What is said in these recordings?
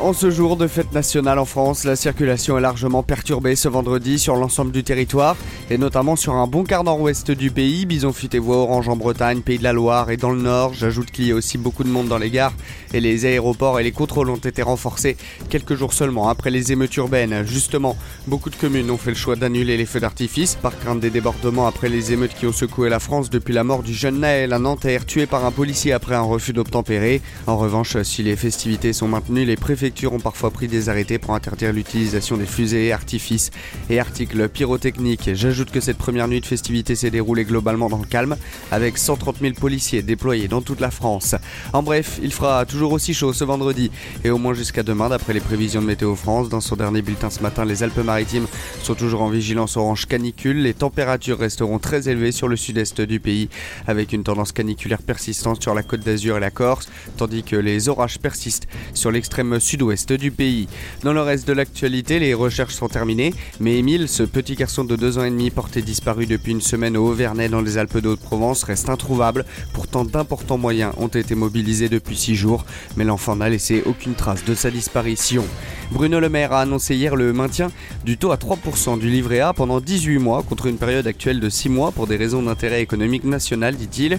En ce jour de fête nationale en France, la circulation est largement perturbée ce vendredi sur l'ensemble du territoire et notamment sur un bon quart nord-ouest du pays, Bison et Voie Orange en Bretagne, Pays de la Loire et dans le nord. J'ajoute qu'il y a aussi beaucoup de monde dans les gares et les aéroports et les contrôles ont été renforcés quelques jours seulement après les émeutes urbaines. Justement, beaucoup de communes ont fait le choix d'annuler les feux d'artifice par crainte des débordements après les émeutes qui ont secoué la France depuis la mort du jeune Naël, un Nanterre tué par un policier après un refus d'obtempérer. En revanche, si les festivités sont maintenues, les préfets ont parfois pris des arrêtés pour interdire l'utilisation des fusées, artifices et articles pyrotechniques. J'ajoute que cette première nuit de festivité s'est déroulée globalement dans le calme, avec 130 000 policiers déployés dans toute la France. En bref, il fera toujours aussi chaud ce vendredi, et au moins jusqu'à demain d'après les prévisions de Météo France. Dans son dernier bulletin ce matin, les Alpes-Maritimes sont toujours en vigilance orange canicule. Les températures resteront très élevées sur le sud-est du pays, avec une tendance caniculaire persistante sur la côte d'Azur et la Corse, tandis que les orages persistent sur l'extrême sud ouest du pays. Dans le reste de l'actualité, les recherches sont terminées, mais Émile, ce petit garçon de 2 ans et demi porté disparu depuis une semaine au Auvernais dans les Alpes de Haute-Provence, reste introuvable. Pourtant, d'importants moyens ont été mobilisés depuis 6 jours, mais l'enfant n'a laissé aucune trace de sa disparition. Bruno Le Maire a annoncé hier le maintien du taux à 3% du livret A pendant 18 mois contre une période actuelle de 6 mois pour des raisons d'intérêt économique national, dit-il.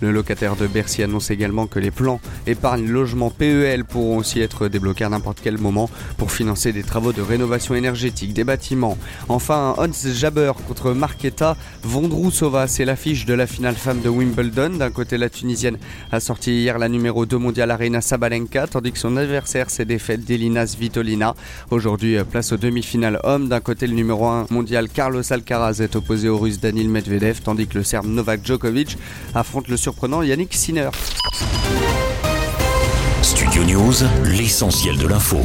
Le locataire de Bercy annonce également que les plans épargne logement PEL pourront aussi être débloqués à n'importe quel moment pour financer des travaux de rénovation énergétique des bâtiments. Enfin, Hans Jabber contre Marketa, Vondrousova, c'est l'affiche de la finale femme de Wimbledon. D'un côté, la Tunisienne a sorti hier la numéro 2 mondiale Arena Sabalenka, tandis que son adversaire s'est défaite d'Elina Svitolina. Aujourd'hui, place aux demi-finales hommes. D'un côté, le numéro 1 mondial Carlos Alcaraz est opposé au russe Danil Medvedev, tandis que le serbe Novak Djokovic affronte le surprenant Yannick Sinner. Studio News, l'essentiel de l'info.